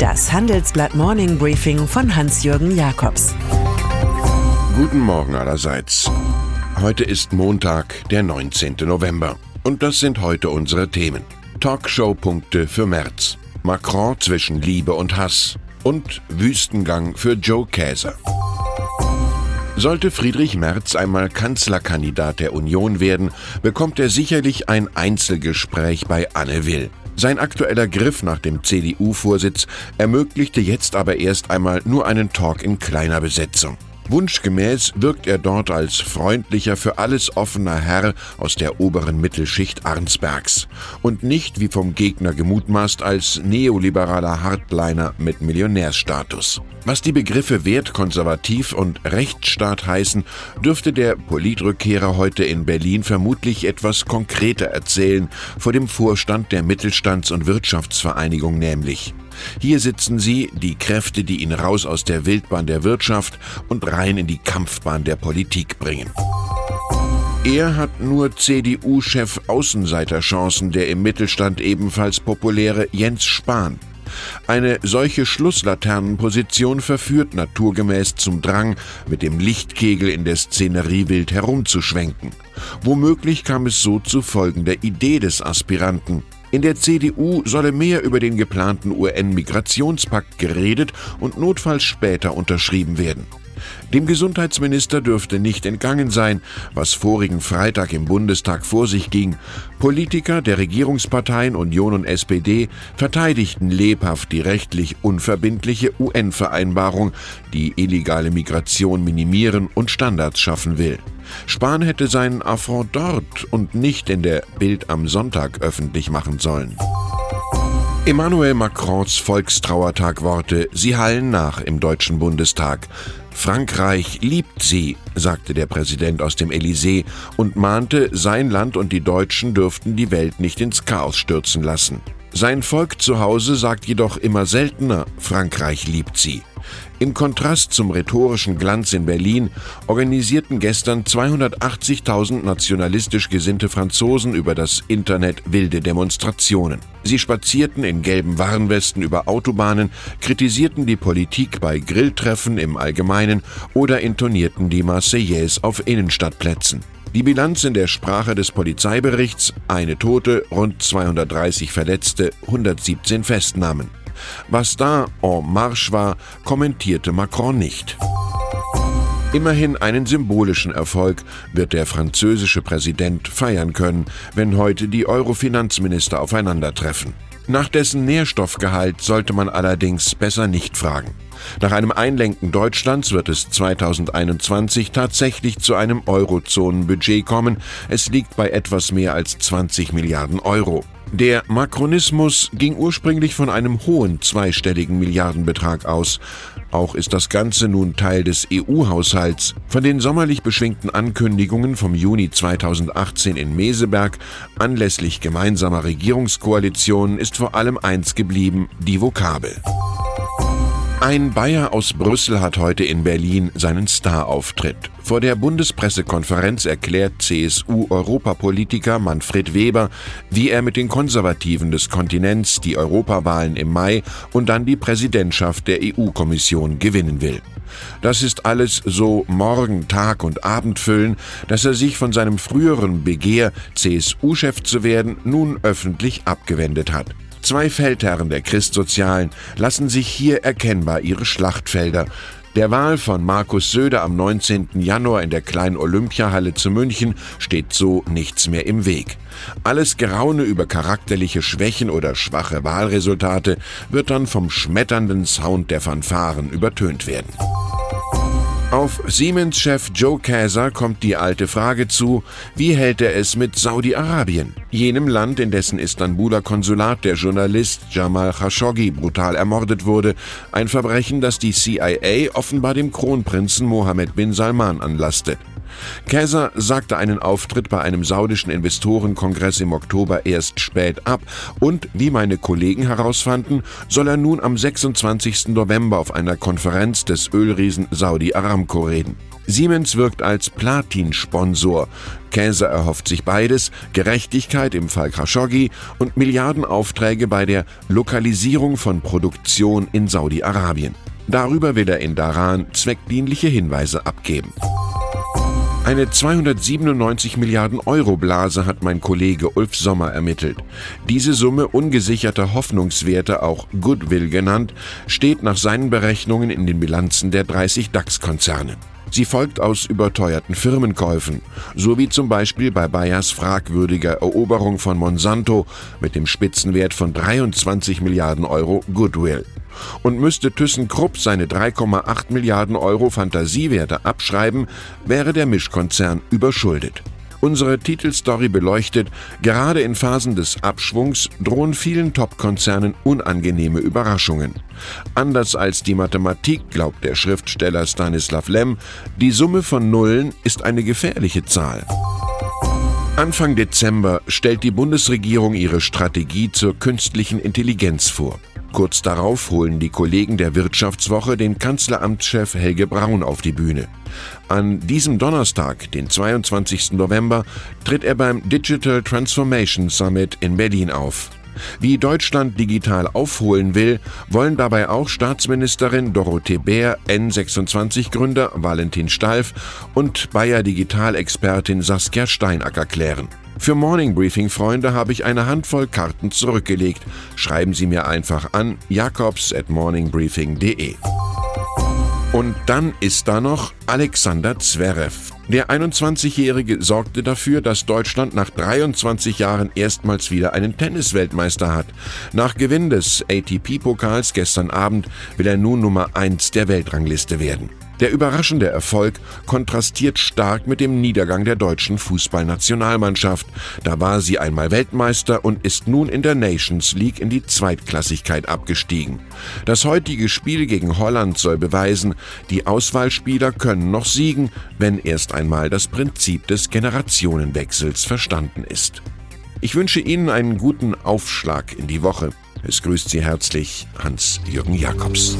Das Handelsblatt Morning Briefing von Hans-Jürgen Jakobs. Guten Morgen allerseits. Heute ist Montag, der 19. November. Und das sind heute unsere Themen. Talkshow-Punkte für März. Macron zwischen Liebe und Hass. Und Wüstengang für Joe Käser. Sollte Friedrich Merz einmal Kanzlerkandidat der Union werden, bekommt er sicherlich ein Einzelgespräch bei Anne Will. Sein aktueller Griff nach dem CDU-Vorsitz ermöglichte jetzt aber erst einmal nur einen Talk in kleiner Besetzung. Wunschgemäß wirkt er dort als freundlicher, für alles offener Herr aus der oberen Mittelschicht Arnsbergs und nicht wie vom Gegner gemutmaßt als neoliberaler Hardliner mit Millionärsstatus. Was die Begriffe wertkonservativ und Rechtsstaat heißen, dürfte der Politrückkehrer heute in Berlin vermutlich etwas konkreter erzählen, vor dem Vorstand der Mittelstands- und Wirtschaftsvereinigung nämlich. Hier sitzen sie, die Kräfte, die ihn raus aus der Wildbahn der Wirtschaft und rein in die Kampfbahn der Politik bringen. Er hat nur CDU-Chef Außenseiterchancen, der im Mittelstand ebenfalls populäre Jens Spahn. Eine solche Schlusslaternenposition verführt naturgemäß zum Drang, mit dem Lichtkegel in der Szenerie wild herumzuschwenken. Womöglich kam es so zu folgender Idee des Aspiranten. In der CDU solle mehr über den geplanten UN-Migrationspakt geredet und notfalls später unterschrieben werden. Dem Gesundheitsminister dürfte nicht entgangen sein, was vorigen Freitag im Bundestag vor sich ging. Politiker der Regierungsparteien Union und SPD verteidigten lebhaft die rechtlich unverbindliche UN-Vereinbarung, die illegale Migration minimieren und Standards schaffen will. Spahn hätte seinen Affront dort und nicht in der Bild am Sonntag öffentlich machen sollen. Emmanuel Macrons Volkstrauertagworte, sie hallen nach im Deutschen Bundestag. Frankreich liebt sie, sagte der Präsident aus dem Elysée und mahnte, sein Land und die Deutschen dürften die Welt nicht ins Chaos stürzen lassen. Sein Volk zu Hause sagt jedoch immer seltener, Frankreich liebt sie. Im Kontrast zum rhetorischen Glanz in Berlin organisierten gestern 280.000 nationalistisch gesinnte Franzosen über das Internet wilde Demonstrationen. Sie spazierten in gelben Warnwesten über Autobahnen, kritisierten die Politik bei Grilltreffen im Allgemeinen oder intonierten die Marseillaise auf Innenstadtplätzen. Die Bilanz in der Sprache des Polizeiberichts: eine Tote, rund 230 Verletzte, 117 Festnahmen. Was da en marche war, kommentierte Macron nicht. Immerhin einen symbolischen Erfolg wird der französische Präsident feiern können, wenn heute die Euro-Finanzminister aufeinandertreffen. Nach dessen Nährstoffgehalt sollte man allerdings besser nicht fragen. Nach einem Einlenken Deutschlands wird es 2021 tatsächlich zu einem Eurozonenbudget kommen. Es liegt bei etwas mehr als 20 Milliarden Euro. Der Makronismus ging ursprünglich von einem hohen zweistelligen Milliardenbetrag aus. Auch ist das Ganze nun Teil des EU-Haushalts. Von den sommerlich beschwingten Ankündigungen vom Juni 2018 in Meseberg anlässlich gemeinsamer Regierungskoalitionen ist vor allem eins geblieben, die Vokabel. Ein Bayer aus Brüssel hat heute in Berlin seinen Star-Auftritt. Vor der Bundespressekonferenz erklärt CSU-Europapolitiker Manfred Weber, wie er mit den Konservativen des Kontinents die Europawahlen im Mai und dann die Präsidentschaft der EU-Kommission gewinnen will. Das ist alles so Morgen, Tag und Abend füllen, dass er sich von seinem früheren Begehr, CSU-Chef zu werden, nun öffentlich abgewendet hat. Zwei Feldherren der Christsozialen lassen sich hier erkennbar ihre Schlachtfelder. Der Wahl von Markus Söder am 19. Januar in der kleinen Olympiahalle zu München steht so nichts mehr im Weg. Alles Geraune über charakterliche Schwächen oder schwache Wahlresultate wird dann vom schmetternden Sound der Fanfaren übertönt werden. Auf Siemens-Chef Joe Käser kommt die alte Frage zu, wie hält er es mit Saudi-Arabien? Jenem Land, in dessen Istanbuler Konsulat der Journalist Jamal Khashoggi brutal ermordet wurde, ein Verbrechen, das die CIA offenbar dem Kronprinzen Mohammed bin Salman anlastet. Käser sagte einen Auftritt bei einem saudischen Investorenkongress im Oktober erst spät ab und, wie meine Kollegen herausfanden, soll er nun am 26. November auf einer Konferenz des Ölriesen Saudi Aramco reden. Siemens wirkt als Platin-Sponsor. Käse erhofft sich beides, Gerechtigkeit im Fall Khashoggi und Milliardenaufträge bei der Lokalisierung von Produktion in Saudi-Arabien. Darüber will er in Daran zweckdienliche Hinweise abgeben. Eine 297 Milliarden Euro Blase hat mein Kollege Ulf Sommer ermittelt. Diese Summe ungesicherter Hoffnungswerte, auch Goodwill genannt, steht nach seinen Berechnungen in den Bilanzen der 30 DAX-Konzerne. Sie folgt aus überteuerten Firmenkäufen, so wie zum Beispiel bei Bayers fragwürdiger Eroberung von Monsanto mit dem Spitzenwert von 23 Milliarden Euro Goodwill. Und müsste ThyssenKrupp seine 3,8 Milliarden Euro Fantasiewerte abschreiben, wäre der Mischkonzern überschuldet. Unsere Titelstory beleuchtet, gerade in Phasen des Abschwungs drohen vielen Top-Konzernen unangenehme Überraschungen. Anders als die Mathematik glaubt der Schriftsteller Stanislav Lem, die Summe von Nullen ist eine gefährliche Zahl. Anfang Dezember stellt die Bundesregierung ihre Strategie zur künstlichen Intelligenz vor. Kurz darauf holen die Kollegen der Wirtschaftswoche den Kanzleramtschef Helge Braun auf die Bühne. An diesem Donnerstag, den 22. November, tritt er beim Digital Transformation Summit in Berlin auf. Wie Deutschland digital aufholen will, wollen dabei auch Staatsministerin Dorothee Bär, N26-Gründer Valentin Stalf und Bayer Digital-Expertin Saskia Steinacker klären. Für Morning Briefing Freunde habe ich eine Handvoll Karten zurückgelegt. Schreiben Sie mir einfach an jakobs at morningbriefing.de. Und dann ist da noch Alexander Zverev. Der 21-Jährige sorgte dafür, dass Deutschland nach 23 Jahren erstmals wieder einen Tennisweltmeister hat. Nach Gewinn des ATP-Pokals gestern Abend will er nun Nummer 1 der Weltrangliste werden. Der überraschende Erfolg kontrastiert stark mit dem Niedergang der deutschen Fußballnationalmannschaft. Da war sie einmal Weltmeister und ist nun in der Nations League in die Zweitklassigkeit abgestiegen. Das heutige Spiel gegen Holland soll beweisen, die Auswahlspieler können noch siegen, wenn erst einmal das Prinzip des Generationenwechsels verstanden ist. Ich wünsche Ihnen einen guten Aufschlag in die Woche. Es grüßt Sie herzlich Hans-Jürgen Jakobs.